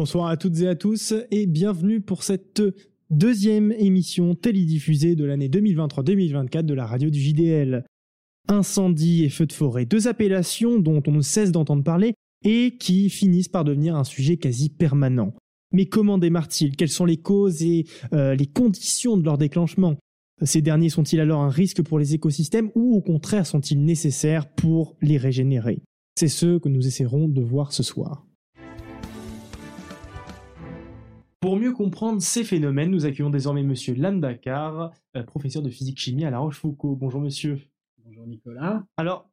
Bonsoir à toutes et à tous et bienvenue pour cette deuxième émission télédiffusée de l'année 2023-2024 de la radio du JDL. Incendie et feux de forêt, deux appellations dont on ne cesse d'entendre parler et qui finissent par devenir un sujet quasi permanent. Mais comment démarrent-ils Quelles sont les causes et euh, les conditions de leur déclenchement? Ces derniers sont-ils alors un risque pour les écosystèmes ou au contraire sont-ils nécessaires pour les régénérer? C'est ce que nous essaierons de voir ce soir. Pour mieux comprendre ces phénomènes, nous accueillons désormais Monsieur Landakar, euh, professeur de physique-chimie à La Rochefoucauld. Bonjour Monsieur. Bonjour Nicolas. Alors,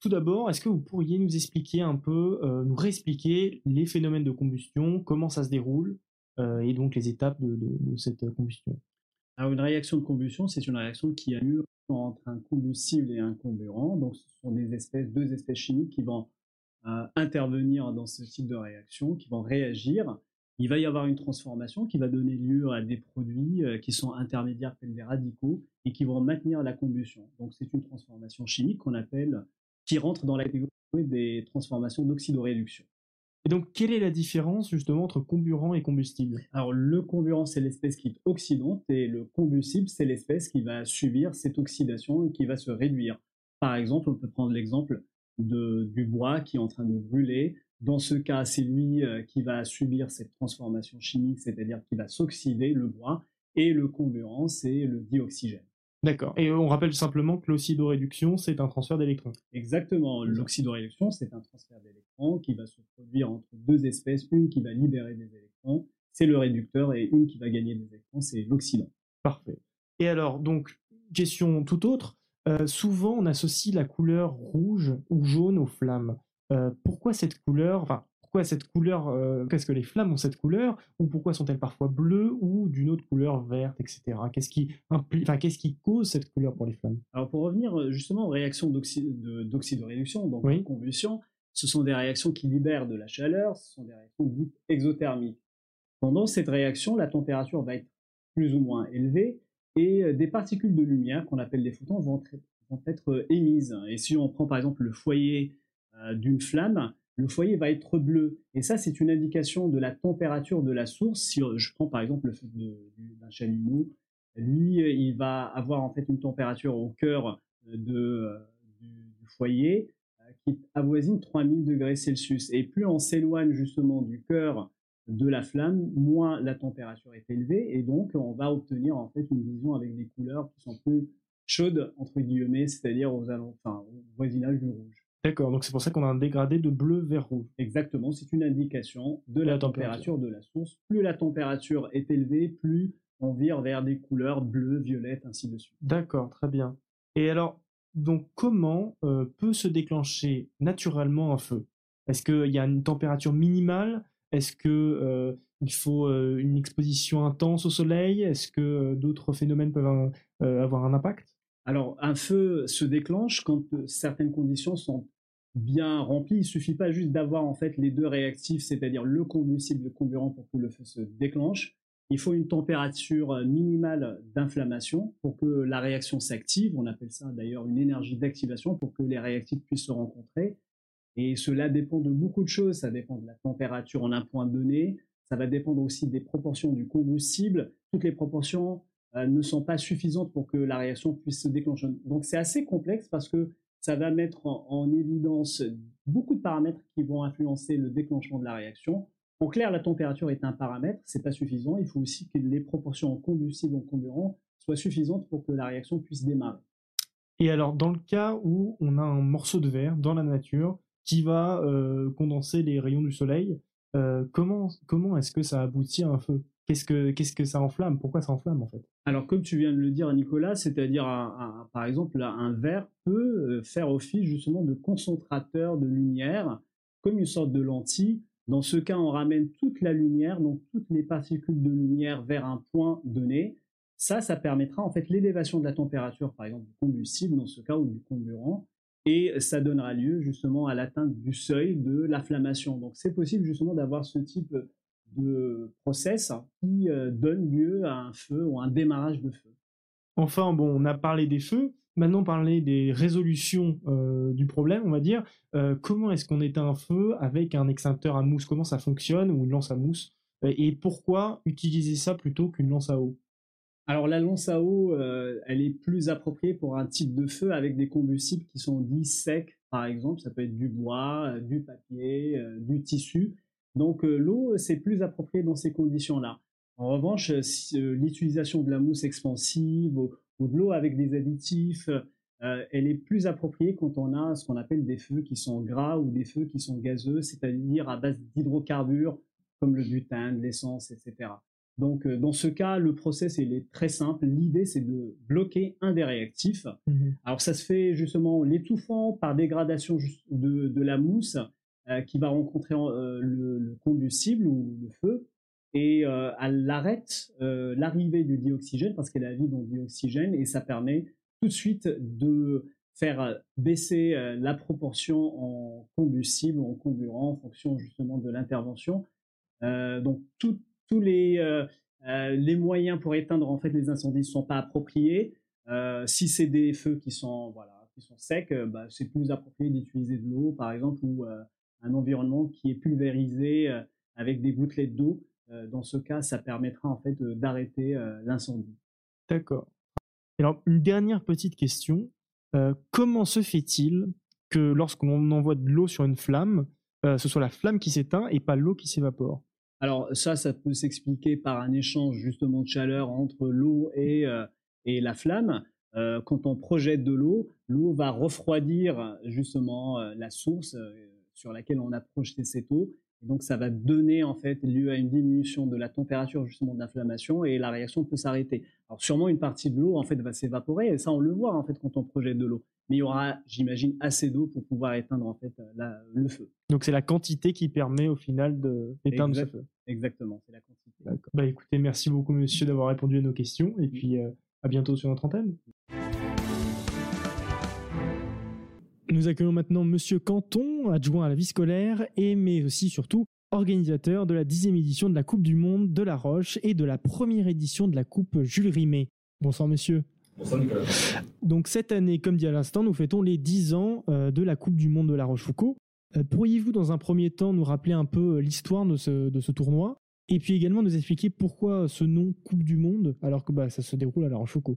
tout d'abord, est-ce que vous pourriez nous expliquer un peu, euh, nous réexpliquer les phénomènes de combustion, comment ça se déroule, euh, et donc les étapes de, cette combustion? Alors, une réaction de combustion, c'est une réaction qui a lieu entre un combustible et un comburant. Donc, ce sont des espèces, deux espèces chimiques qui vont intervenir dans ce type de réaction, qui vont réagir il va y avoir une transformation qui va donner lieu à des produits euh, qui sont intermédiaires tels des radicaux et qui vont maintenir la combustion. Donc c'est une transformation chimique qu'on appelle, qui rentre dans la catégorie des transformations d'oxydoréduction. Et donc, quelle est la différence justement entre comburant et combustible? Alors, le comburant, c'est l'espèce qui est oxydante et le combustible, c'est l'espèce qui va subir cette oxydation et qui va se réduire. Par exemple, on peut prendre l'exemple du bois qui est en train de brûler. Dans ce cas, c'est lui euh, qui va subir cette transformation chimique, c'est-à-dire qui va s'oxyder, le bois, et le comburant, c'est le dioxygène. D'accord. Et on rappelle simplement que l'oxydoréduction, c'est un transfert d'électrons. Exactement. L'oxydoréduction, c'est un transfert d'électrons qui va se produire entre deux espèces, une qui va libérer des électrons, c'est le réducteur, et une qui va gagner des électrons, c'est l'oxydant. Parfait. Et alors, donc, question tout autre, euh, souvent on associe la couleur rouge ou jaune aux flammes. Euh, pourquoi cette couleur, enfin, pourquoi cette couleur, euh, qu'est-ce que les flammes ont cette couleur, ou pourquoi sont-elles parfois bleues ou d'une autre couleur verte, etc. Qu'est-ce qui, enfin, qu'est-ce qui cause cette couleur pour les flammes? Alors pour revenir euh, justement aux réactions d'oxydoréduction, donc de combustion, ce sont des réactions qui libèrent de la chaleur, ce sont des réactions dites exothermiques. Pendant cette réaction, la température va être plus ou moins élevée et des particules de lumière qu'on appelle des photons vont vont être émises. Et si on prend par exemple le foyer euh, d'une flamme, le foyer va être bleu. Et ça, c'est une indication de la température de la source. Si je prends par exemple le feu d'un chalumeau, lui, il va avoir en fait une température au cœur euh, euh, du, foyer qui avoisine 3000 degrés Celsius. Et plus on s'éloigne justement du cœur de la flamme, moins la température est élevée. Et donc, on va obtenir en fait une vision avec des couleurs qui sont plus chaudes, entre guillemets, c'est-à-dire aux, enfin, au voisinage du rouge. D'accord, donc c'est pour ça qu'on a un dégradé de bleu vers rouge. Exactement, c'est une indication de la, température. de la source. Plus la température est élevée, plus on vire vers des couleurs bleues, violettes, ainsi de suite. D'accord, très bien. Et alors, donc comment euh, peut se déclencher naturellement un feu? Est-ce qu'il y a une température minimale? Est-ce que euh, il faut euh, une exposition intense au soleil? Est-ce que d'autres phénomènes peuvent avoir un impact? Alors, un feu se déclenche quand euh, certaines conditions sont bien remplies. Il suffit pas juste d'avoir en fait les deux réactifs, c'est-à-dire le combustible et le comburant pour que le feu se déclenche. Il faut une température euh, minimale d'inflammation pour que la réaction s'active. On appelle ça d'ailleurs une énergie d'activation pour que les réactifs puissent se rencontrer. Et cela dépend de beaucoup de choses. Ça dépend de la température en un point donné. Ça va dépendre aussi des proportions du combustible. Toutes les proportions ne sont pas suffisantes pour que la réaction puisse se déclencher. Donc c'est assez complexe parce que ça va mettre en, évidence beaucoup de paramètres qui vont influencer le déclenchement de la réaction. En clair, la température est un paramètre, c'est pas suffisant. Il faut aussi que les proportions en combustible en comburant soient suffisantes pour que la réaction puisse démarrer. Et alors, dans le cas où on a un morceau de verre dans la nature qui va euh, condenser les rayons du soleil, euh, comment, comment est-ce que ça aboutit à un feu? Qu'est-ce que, qu'est-ce que ça enflamme? Pourquoi ça enflamme en fait? Alors comme tu viens de le dire Nicolas, c'est-à-dire par exemple un verre peut euh, faire office justement de concentrateur de lumière, comme une sorte de lentille. Dans ce cas, on ramène toute la lumière, donc toutes les particules de lumière vers un point donné. Ça, ça permettra en fait l'élévation de la température, par exemple du combustible dans ce cas ou du comburant, et ça donnera lieu justement à l'atteinte du seuil de l'inflammation. Donc c'est possible justement d'avoir ce type de process qui euh, donne lieu à un feu ou un démarrage de feu. Enfin, bon, on a parlé des feux, maintenant parler des résolutions du problème, on va dire. comment est-ce qu'on éteint un feu avec un extincteur à mousse? Comment ça fonctionne ou une lance à mousse? Et pourquoi utiliser ça plutôt qu'une lance à eau? Alors la lance à eau, elle est plus appropriée pour un type de feu avec des combustibles qui sont dits secs, par exemple. Ça peut être du bois, du papier, du tissu. Donc l'eau, c'est plus approprié dans ces conditions-là. En revanche, l'utilisation de la mousse expansive ou, de l'eau avec des additifs, elle est plus appropriée quand on a ce qu'on appelle des feux qui sont gras ou des feux qui sont gazeux, c'est-à-dire à base d'hydrocarbures comme le butane, l'essence, etc. Donc, dans ce cas, le process est très simple. L'idée, c'est de bloquer un des réactifs. Mmh Alors, ça se fait justement l'étouffant par dégradation de, la mousse qui va rencontrer le, combustible ou le feu et euh, elle arrête euh, l'arrivée du dioxygène parce qu'elle a dans le dioxygène et ça permet tout de suite de faire baisser euh, la proportion en combustible ou en comburant en fonction justement de l'intervention. donc tous les, les moyens pour éteindre en fait les incendies ne sont pas appropriés. si c'est des feux qui sont voilà qui sont secs, bah, c'est plus approprié d'utiliser de l'eau par exemple ou un environnement qui est pulvérisé avec des gouttelettes d'eau euh, dans ce cas, ça permettra en fait d'arrêter euh, l'incendie. D'accord. Alors, une dernière petite question. Euh, comment se fait-il que lorsqu'on envoie de l'eau sur une flamme, ce soit la flamme qui s'éteint et pas l'eau qui s'évapore? Alors ça, ça peut s'expliquer par un échange justement de chaleur entre l'eau et, et la flamme. quand on projette de l'eau, l'eau va refroidir justement la source sur laquelle on a projeté cette eau donc ça va donner en fait lieu à une diminution de la température justement de l'inflammation et la réaction peut s'arrêter. Alors sûrement une partie de l'eau en fait va s'évaporer et ça on le voit en fait quand on projette de l'eau. Mais il y aura, j'imagine, assez d'eau pour pouvoir éteindre en fait le feu. Donc c'est la quantité qui permet au final d'éteindre ce feu. Exactement, c'est la quantité. Bah écoutez, merci beaucoup monsieur d'avoir répondu à nos questions et puis euh, à bientôt sur notre antenne. Nous accueillons maintenant Monsieur Canton, adjoint à la vie scolaire, et mais aussi surtout organisateur de la dixième édition de la Coupe du Monde de La Roche et de la première édition de la Coupe Jules Rimet. Bonsoir monsieur. Bonsoir Nicolas. Donc cette année, comme dit à l'instant, nous fêtons les dix ans euh, de la Coupe du Monde de La Rochefoucauld. Euh, pourriez-vous dans un premier temps nous rappeler un peu euh, l'histoire de ce, tournoi et puis également nous expliquer pourquoi ce nom Coupe du Monde alors que bah, ça se déroule à La Rochefoucauld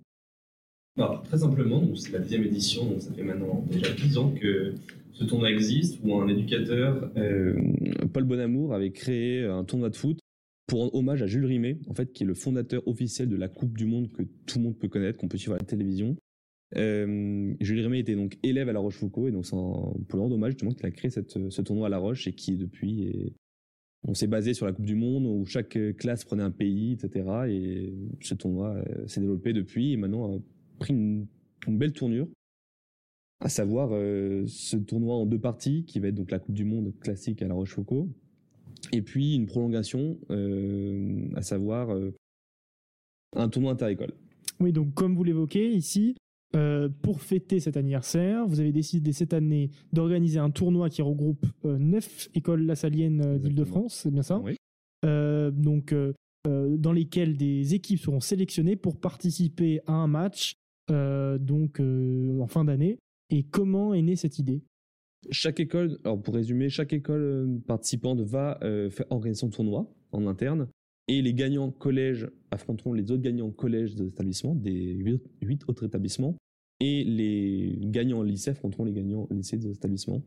très simplement, c'est la deuxième édition, ça fait maintenant déjà 10 ans que ce tournoi existe, où un éducateur, euh, Paul Bonamour, avait créé un tournoi de foot pour rendre hommage à Jules Rimet, en fait, qui est le fondateur officiel de la Coupe du Monde que tout le monde peut connaître, qu'on peut suivre à la télévision. Euh, Jules Rimet était donc élève à La Rochefoucauld, et donc c'est pour le rendre hommage justement qu'il a créé ce tournoi à La Roche, et qui depuis on s'est basé sur la Coupe du Monde où chaque classe prenait un pays, etc. Et ce tournoi euh, s'est développé depuis et maintenant pris une, belle tournure, à savoir euh, ce tournoi en deux parties, qui va être donc la Coupe du Monde classique à La Rochefoucauld, et puis une prolongation, euh, à savoir euh, un tournoi interécole. Oui, donc comme vous l'évoquez ici, pour fêter cet anniversaire, vous avez décidé cette année d'organiser un tournoi qui regroupe neuf écoles lassaliennes d'Île-de-France, c'est bien ça Oui. donc, dans lesquelles des équipes seront sélectionnées pour participer à un match donc euh, en fin d'année. Et comment est née cette idée? Chaque école, alors pour résumer, chaque école euh, participante va faire organiser son tournoi en interne et les gagnants collèges affronteront les autres gagnants collèges des établissements, des huit autres établissements, et les gagnants lycée affronteront les gagnants lycée des établissements.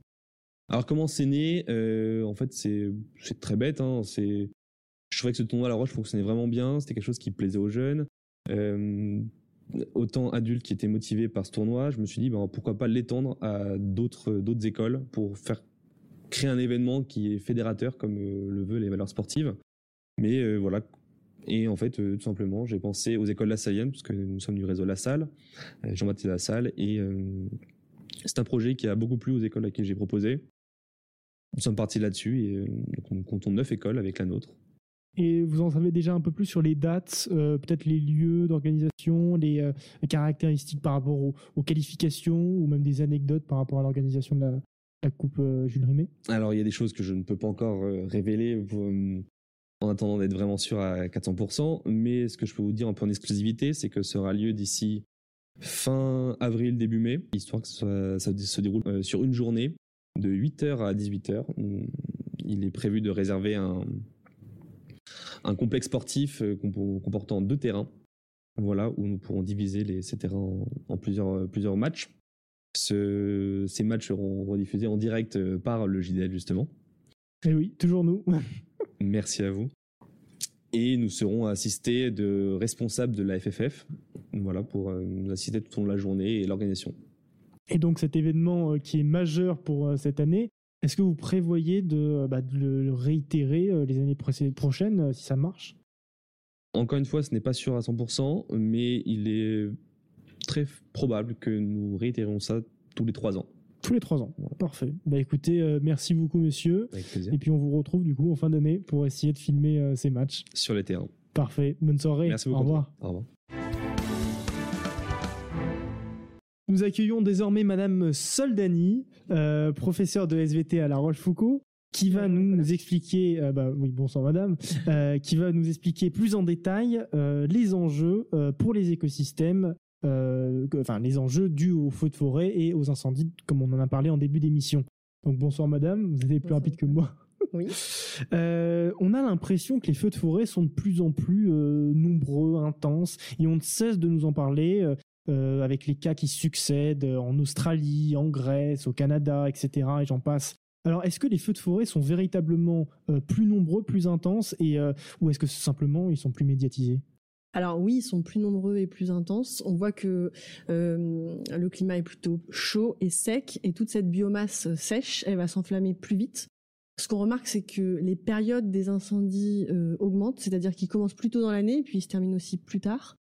Alors comment c'est né? En fait, c'est très bête. Hein, je trouvais que ce tournoi à La Roche fonctionnait vraiment bien. C'était quelque chose qui plaisait aux jeunes autant adultes qui étaient motivés par ce tournoi, je me suis dit ben, pourquoi pas l'étendre à d'autres écoles pour créer un événement qui est fédérateur comme euh, le veut les valeurs sportives. Mais euh, voilà. Et en fait, euh, tout simplement, j'ai pensé aux écoles La Salle, parce que nous sommes du réseau La Salle, Jean-Baptiste La Salle, et c'est un projet qui a beaucoup plu aux écoles à qui j'ai proposé. Nous sommes partis là-dessus et donc on comptons neuf écoles avec la nôtre. Et vous en savez déjà un peu plus sur les dates, euh, peut-être les lieux d'organisation, les euh, caractéristiques par rapport aux, qualifications ou même des anecdotes par rapport à l'organisation de la, Coupe euh, Jules Rimet? Alors il y a des choses que je ne peux pas encore révéler en attendant d'être vraiment sûr à 400%, mais ce que je peux vous dire un peu en exclusivité, c'est que ce sera lieu d'ici fin avril, début mai, histoire que ça, se déroule sur une journée de 8h à 18h. Il est prévu de réserver un, un complexe sportif euh, comportant deux terrains, voilà, où nous pourrons diviser les, ces terrains en, plusieurs, plusieurs matchs. ces matchs seront rediffusés en direct euh, par le JDL, justement. Et eh oui, toujours nous. Merci à vous. Et nous serons assistés de responsables de la FFF, voilà, pour euh, nous assister tout au long de la journée et l'organisation. Et donc cet événement euh, qui est majeur pour euh, cette année, est-ce que vous prévoyez de, bah, le réitérer les années prochaines si ça marche? Encore une fois, ce n'est pas sûr à 100%, mais il est très probable que nous réitérons ça tous les trois ans. Tous les trois ans. Parfait. Bah écoutez, merci beaucoup monsieur. Avec plaisir. Et puis on vous retrouve du coup en fin d'année pour essayer de filmer ces matchs. Sur les terrains. Parfait. Bonne soirée. Merci beaucoup. Au revoir. Au revoir. Nous accueillons désormais Madame Soldani, euh, professeure de SVT à La Rochefoucauld, qui va nous, expliquer, euh, bah, oui, bonsoir Madame, euh, qui va nous expliquer plus en détail les enjeux pour les écosystèmes, enfin les enjeux dus aux feux de forêt et aux incendies, comme on en a parlé en début d'émission. Donc bonsoir Madame, vous êtes plus rapide que moi. Oui. on a l'impression que les feux de forêt sont de plus en plus nombreux, intenses, et on ne cesse de nous en parler. Euh, avec les cas qui succèdent en Australie, en Grèce, au Canada, etc. Et j'en passe. Alors, est-ce que les feux de forêt sont véritablement euh, plus nombreux, plus intenses, et euh, ou est-ce que simplement ils sont plus médiatisés? Alors oui, ils sont plus nombreux et plus intenses. On voit que le climat est plutôt chaud et sec, et toute cette biomasse sèche, elle va s'enflammer plus vite. Ce qu'on remarque, c'est que les périodes des incendies augmentent, c'est-à-dire qu'ils commencent plus tôt dans l'année, puis ils se terminent aussi plus tard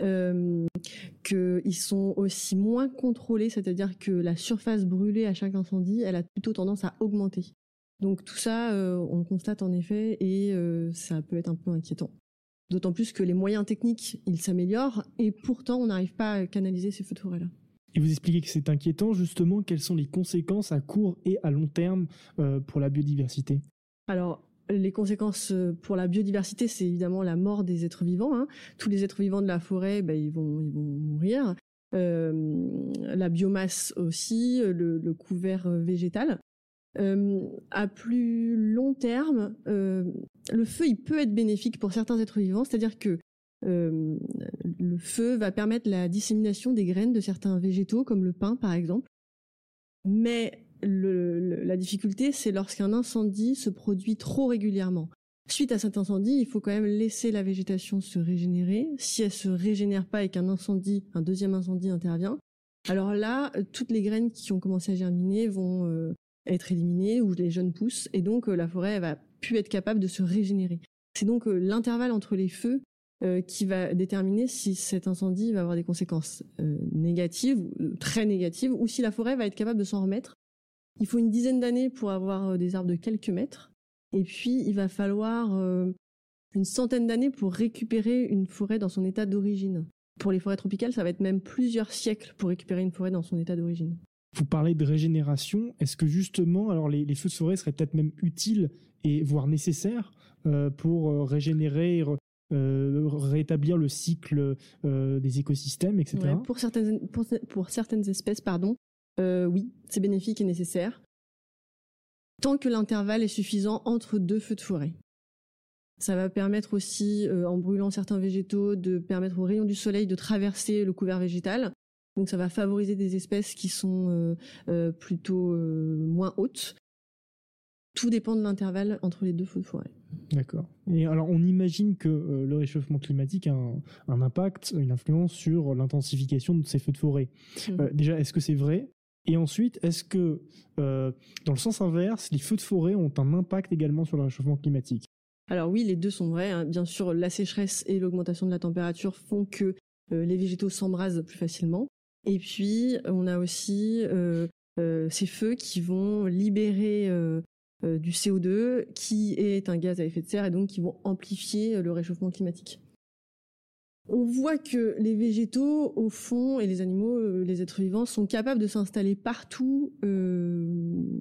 euh, qu'ils sont aussi moins contrôlés, c'est-à-dire que la surface brûlée à chaque incendie, elle a plutôt tendance à augmenter. Donc tout ça, euh, on le constate en effet, et euh, ça peut être un peu inquiétant. D'autant plus que les moyens techniques, ils s'améliorent, et pourtant on n'arrive pas à canaliser ces feux de forêt-là. Et vous expliquez que c'est inquiétant, justement, quelles sont les conséquences à court et à long terme euh, pour la biodiversité? Alors, les conséquences euh, pour la biodiversité, c'est évidemment la mort des êtres vivants. Hein. Tous les êtres vivants de la forêt, ben, ils vont, ils vont mourir. Euh, la biomasse aussi, le, couvert euh, végétal. à plus long terme, le feu, il peut être bénéfique pour certains êtres vivants, c'est-à-dire que le feu va permettre la dissémination des graines de certains végétaux, comme le pain par exemple. Mais la difficulté, c'est lorsqu'un incendie se produit trop régulièrement. Suite à cet incendie, il faut quand même laisser la végétation se régénérer. Si elle se régénère pas et qu'un incendie, un deuxième incendie intervient, alors là, toutes les graines qui ont commencé à germiner vont euh, être éliminées ou les jeunes pousses et donc euh, la forêt elle va plus être capable de se régénérer. C'est donc euh, l'intervalle entre les feux qui va déterminer si cet incendie va avoir des conséquences négatives, très négatives, ou si la forêt va être capable de s'en remettre il faut une dizaine d'années pour avoir euh, des arbres de quelques mètres. Et puis, il va falloir euh, une centaine d'années pour récupérer une forêt dans son état d'origine. Pour les forêts tropicales, ça va être même plusieurs siècles pour récupérer une forêt dans son état d'origine. Vous parlez de régénération. Est-ce que justement, alors les, feux de forêt seraient peut-être même utiles et voire nécessaires euh, pour régénérer, rétablir le cycle des écosystèmes, etc. pour certaines pour certaines espèces, pardon, euh, oui, c'est bénéfique et nécessaire. Tant que l'intervalle est suffisant entre deux feux de forêt. Ça va permettre aussi, euh, en brûlant certains végétaux, de permettre aux rayons du soleil de traverser le couvert végétal. Donc ça va favoriser des espèces qui sont euh, plutôt moins hautes. Tout dépend de l'intervalle entre les deux feux de forêt. D'accord. Et alors, on imagine que le réchauffement climatique a un, impact, une influence sur l'intensification de ces feux de forêt. Mmh. déjà, est-ce que c'est vrai? Et ensuite, est-ce que, euh, dans le sens inverse, les feux de forêt ont un impact également sur le réchauffement climatique? Alors oui, les deux sont vrais. Hein. Bien sûr, la sécheresse et l'augmentation de la température font que euh, les végétaux s'embrasent plus facilement. Et puis, on a aussi euh, ces feux qui vont libérer du CO2, qui est un gaz à effet de serre, et donc qui vont amplifier le réchauffement climatique on voit que les végétaux, au fond, et les animaux, euh, les êtres vivants, sont capables de s'installer partout. Euh,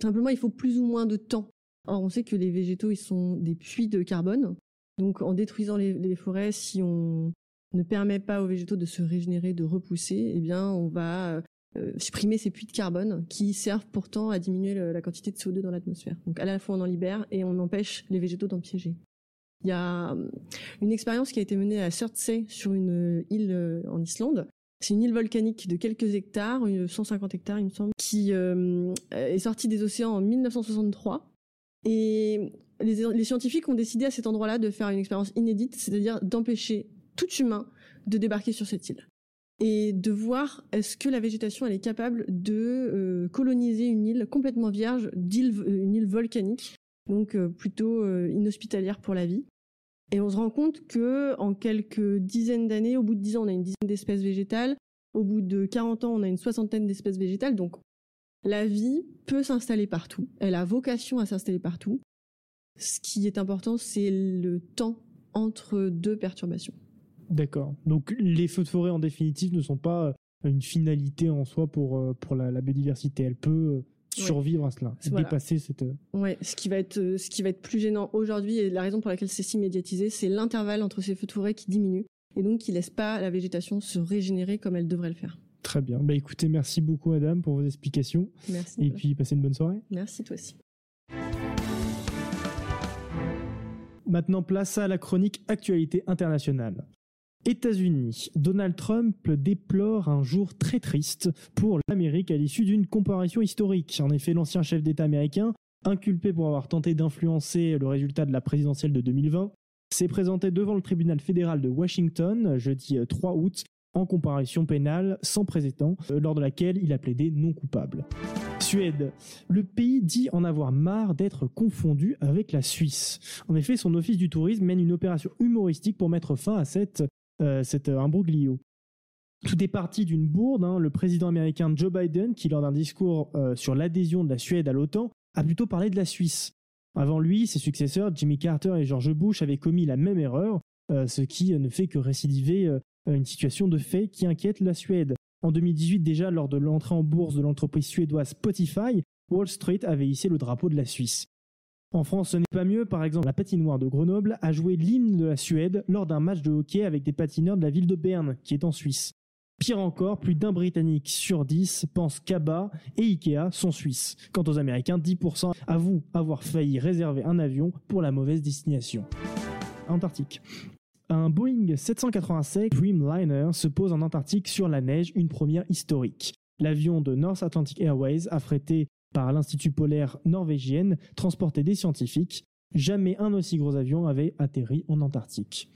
simplement, il faut plus ou moins de temps. Or, on sait que les végétaux, ils sont des puits de carbone. Donc, en détruisant les, forêts, si on, ne permet pas aux végétaux de se régénérer, de repousser, eh bien, on va euh, supprimer ces puits de carbone qui servent pourtant à diminuer la quantité de CO2 dans l'atmosphère. Donc à la fois on en libère et on empêche les végétaux d'en piéger. Il y a euh, une expérience qui a été menée à Surtsey sur une euh, île en Islande. C'est une île volcanique de quelques hectares, 150 hectares il me semble, qui est sortie des océans en 1963. Et les, les scientifiques ont décidé à cet endroit-là de faire une expérience inédite, c'est-à-dire d'empêcher tout humain de débarquer sur cette île et de voir est-ce que la végétation elle est capable de euh, coloniser une île complètement vierge, euh, une île volcanique, donc euh, plutôt inhospitalière pour la vie. Et on se rend compte que en quelques dizaines d'années, au bout de 10 ans, on a une dizaine d'espèces végétales, au bout de 40 ans, on a une soixantaine d'espèces végétales. Donc la vie peut s'installer partout, elle a vocation à s'installer partout. Ce qui est important, c'est le temps entre deux perturbations. D'accord. Donc les feux de forêt en définitive ne sont pas une finalité en soi pour, euh, pour la, biodiversité. Elle peut euh, survivre à cela, dépasser cette. Ouais, ce qui va être ce qui va être plus gênant aujourd'hui et la raison pour laquelle c'est si médiatisé, c'est l'intervalle entre ces feux de forêt qui diminue et donc qui laisse pas la végétation se régénérer comme elle devrait le faire. Très bien. Bah écoutez, merci beaucoup Madame pour vos explications. Merci. Et puis passez une bonne soirée. Merci toi aussi. Maintenant, place à la chronique actualité internationale. États-Unis. Donald Trump déplore un jour très triste pour l'Amérique à l'issue d'une comparaison historique. En effet, l'ancien chef d'État américain, inculpé pour avoir tenté d'influencer le résultat de la présidentielle de 2020, s'est présenté devant le tribunal fédéral de Washington jeudi 3 août en comparution pénale sans précédent, euh, lors de laquelle il a plaidé non coupable. Suède. Le pays dit en avoir marre d'être confondu avec la Suisse. En effet, son office du tourisme mène une opération humoristique pour mettre fin à cette euh, c'est un imbroglio. Tout est parti d'une bourde. Hein. Le président américain Joe Biden, qui lors d'un discours euh, sur l'adhésion de la Suède à l'OTAN, a plutôt parlé de la Suisse. Avant lui, ses successeurs, Jimmy Carter et George Bush, avaient commis la même erreur, euh, ce qui ne fait que récidiver une situation de fait qui inquiète la Suède. En 2018 déjà, lors de l'entrée en bourse de l'entreprise suédoise Spotify, Wall Street avait hissé le drapeau de la Suisse. En France, ce n'est pas mieux. Par exemple, la patinoire de Grenoble a joué l'hymne de la Suède lors d'un match de hockey avec des patineurs de la ville de Berne, qui est en Suisse. Pire encore, plus d'un Britannique sur dix pense qu'ABBA et Ikea sont suisses. Quant aux Américains, 10% avouent avoir failli réserver un avion pour la mauvaise destination. Antarctique. Un Boeing 787 Dreamliner se pose en Antarctique sur la neige, une première historique. L'avion de North Atlantic Airways, affrété par l'Institut polaire norvégienne transportait des scientifiques. Jamais un aussi gros avion avait atterri en Antarctique.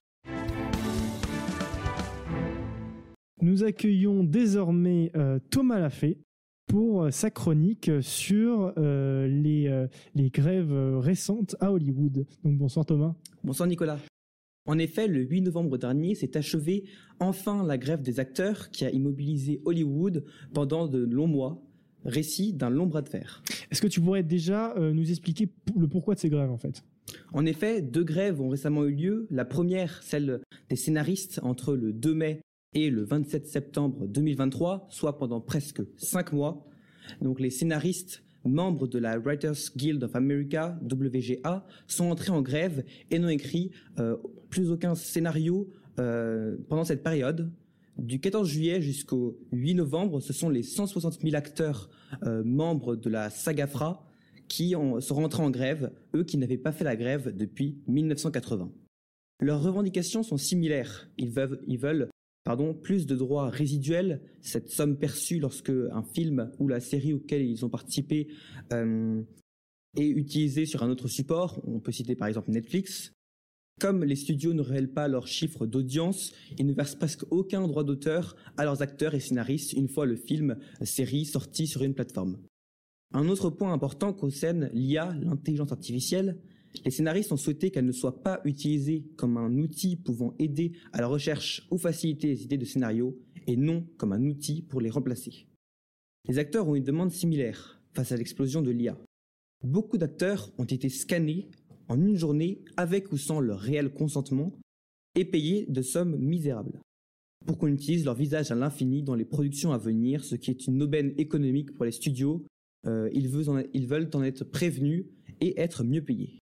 Nous accueillons désormais euh, Thomas Lafay pour euh, sa chronique sur euh, les, les grèves récentes à Hollywood. Donc bonsoir Thomas. Bonsoir Nicolas. En effet, le 8 novembre dernier s'est achevée enfin la grève des acteurs qui a immobilisé Hollywood pendant de longs mois récit d'un long bras de fer. Est-ce que tu pourrais déjà euh, nous expliquer le pourquoi de ces grèves en fait? En effet, deux grèves ont récemment eu lieu. La première, celle des scénaristes entre le 2 mai et le 27 septembre 2023, soit pendant presque cinq mois. Donc les scénaristes membres de la Writers Guild of America, WGA, sont entrés en grève et n'ont écrit euh, plus aucun scénario euh, pendant cette période. Du 14 juillet jusqu'au 8 novembre, ce sont les 160 000 acteurs euh, membres de la SAGAFRA qui ont, sont rentrés en grève, eux qui n'avaient pas fait la grève depuis 1980. Leurs revendications sont similaires. Ils veulent, plus de droits résiduels, cette somme perçue lorsque un film ou la série auquel ils ont participé euh, est utilisé sur un autre support. On peut citer par exemple Netflix. Comme les studios ne révèlent pas leurs chiffres d'audience, ils ne versent presque aucun droit d'auteur à leurs acteurs et scénaristes une fois le film série sorti sur une plateforme. Un autre point important concerne l'IA, l'intelligence artificielle. Les scénaristes ont souhaité qu'elle ne soit pas utilisée comme un outil pouvant aider à la recherche ou faciliter les idées de scénario, et non comme un outil pour les remplacer. Les acteurs ont une demande similaire face à l'explosion de l'IA. Beaucoup d'acteurs ont été scannés en une journée avec ou sans leur réel consentement et payés de sommes misérables pour qu'on utilise leur visage à l'infini dans les productions à venir, ce qui est une aubaine économique pour les studios. Euh, ils, veulent en, être prévenus et être mieux payés.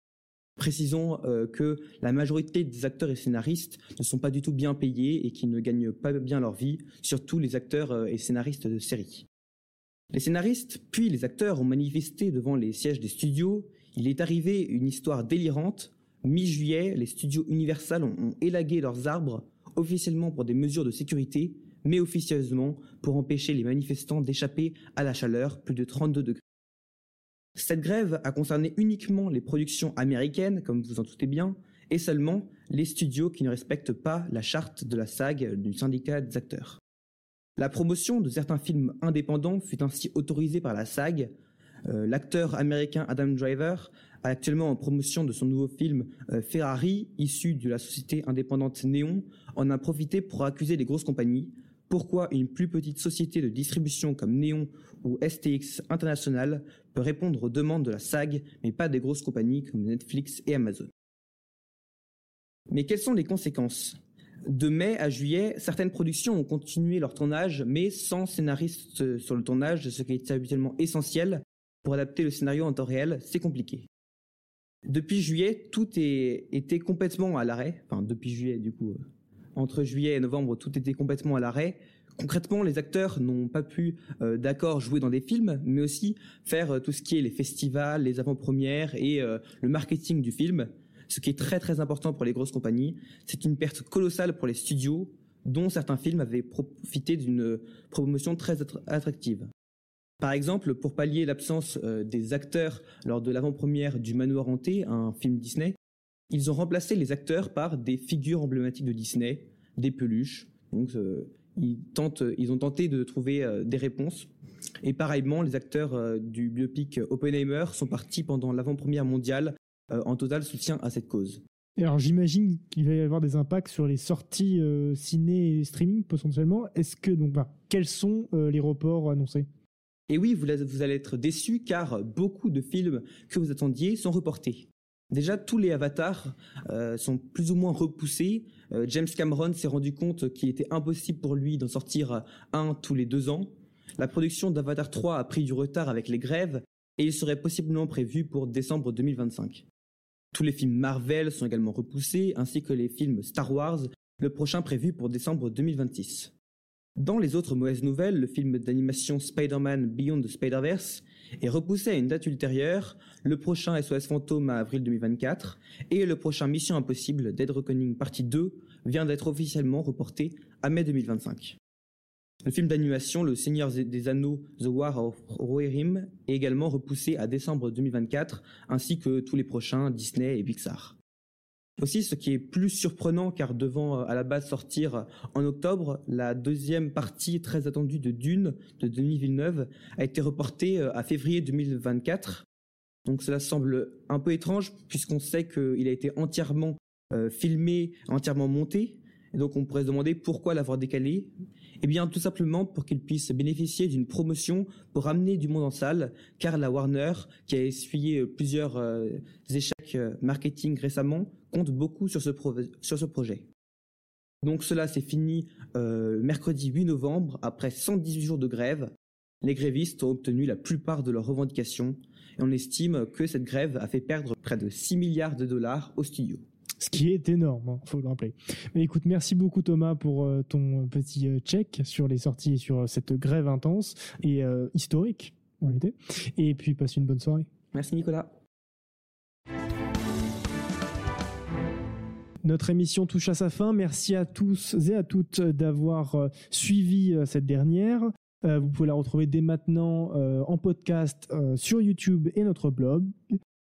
Précisons que la majorité des acteurs et scénaristes ne sont pas du tout bien payés et qui ne gagnent pas bien leur vie, surtout les acteurs et scénaristes de séries. Les scénaristes puis les acteurs ont manifesté devant les sièges des studios. Il est arrivé une histoire délirante. Mi-juillet, les studios Universal ont, élagué leurs arbres, officiellement pour des mesures de sécurité, mais officieusement pour empêcher les manifestants d'échapper à la chaleur, plus de 32 degrés. Cette grève a concerné uniquement les productions américaines, comme vous en doutez bien, et seulement les studios qui ne respectent pas la charte de la SAG du syndicat des acteurs. La promotion de certains films indépendants fut ainsi autorisée par la SAG. Euh, l'acteur américain Adam Driver a actuellement en promotion de son nouveau film euh, Ferrari, issu de la société indépendante Néon, en a profité pour accuser les grosses compagnies. Pourquoi une plus petite société de distribution comme Néon ou STX International peut répondre aux demandes de la SAG, mais pas des grosses compagnies comme Netflix et Amazon? Mais quelles sont les conséquences? De mai à juillet, certaines productions ont continué leur tournage, mais sans scénariste sur le tournage, ce qui est habituellement essentiel pour adapter le scénario en temps réel, c'est compliqué. Depuis juillet, tout était complètement à l'arrêt. Enfin, depuis juillet, du coup, euh, entre juillet et novembre, tout était complètement à l'arrêt. Concrètement, les acteurs n'ont pas pu, euh, d'accord, jouer dans des films, mais aussi faire euh, tout ce qui est les festivals, les avant-premières et le marketing du film ce qui est très très important pour les grosses compagnies. C'est une perte colossale pour les studios, dont certains films avaient profité d'une promotion très attractive. Par exemple, pour pallier l'absence euh, des acteurs lors de l'avant-première du Manoir hanté, un film Disney, ils ont remplacé les acteurs par des figures emblématiques de Disney, des peluches. Donc, euh, ils, tentent, ils ont tenté de trouver euh, des réponses. Et pareillement, les acteurs du biopic Oppenheimer sont partis pendant l'avant-première mondiale en total soutien à cette cause. alors j'imagine qu'il va y avoir des impacts sur les sorties ciné et streaming potentiellement. Est-ce que donc quels sont les reports annoncés? Et oui, vous, allez être déçus car beaucoup de films que vous attendiez sont reportés. Déjà, tous les avatars sont plus ou moins repoussés. James Cameron s'est rendu compte qu'il était impossible pour lui d'en sortir un tous les deux ans. La production d'Avatar 3 a pris du retard avec les grèves et il serait possiblement prévu pour décembre 2025. Tous les films Marvel sont également repoussés, ainsi que les films Star Wars, le prochain prévu pour décembre 2026. Dans les autres mauvaises nouvelles, le film d'animation Spider-Man Beyond the Spider-Verse est repoussé à une date ultérieure, le prochain SOS Fantôme à avril 2024, et le prochain Mission Impossible Dead Reckoning Partie 2 vient d'être officiellement reporté à mai 2025. Le film d'animation Le Seigneur des Anneaux, The War of Rohirrim, est également repoussé à décembre 2024, ainsi que tous les prochains Disney et Pixar. Aussi, ce qui est plus surprenant, car devant euh, à la base sortir en octobre, la deuxième partie très attendue de Dune de Denis Villeneuve a été reportée euh, à février 2024. Donc cela semble un peu étrange, puisqu'on sait qu'il a été entièrement euh, filmé, entièrement monté, et donc on pourrait se demander pourquoi l'avoir décalé. Eh bien tout simplement pour qu'il puisse bénéficier d'une promotion pour ramener du monde en salle, car la Warner, qui a essuyé plusieurs euh, échecs euh, marketing récemment, compte beaucoup sur ce, projet. Donc cela s'est fini euh, mercredi 8 novembre, après 118 jours de grève. Les grévistes ont obtenu la plupart de leurs revendications et on estime que cette grève a fait perdre près de 6 milliards de dollars aux studios ce qui est énorme, il hein, faut le rappeler. Mais écoute, merci beaucoup Thomas pour euh, ton petit euh, check sur les sorties et sur euh, cette grève intense et historique en réalité. Et puis passe une bonne soirée. Merci Nicolas. Notre émission touche à sa fin. Merci à tous et à toutes d'avoir suivi cette dernière. Vous pouvez la retrouver dès maintenant en podcast sur YouTube et notre blog.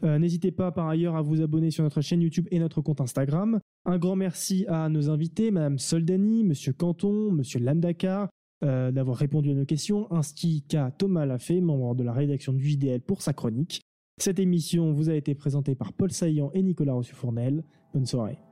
Euh, n'hésitez pas par ailleurs à vous abonner sur notre chaîne YouTube et notre compte Instagram. Un grand merci à nos invités, Madame Soldani, Monsieur Canton, Monsieur Landaka, euh, d'avoir répondu à nos questions, ainsi qu'à Thomas Lafay, membre de la rédaction du JDL pour sa chronique. Cette émission vous a été présentée par Paul Saillant et Nicolas Rossu-Fournel. Bonne soirée.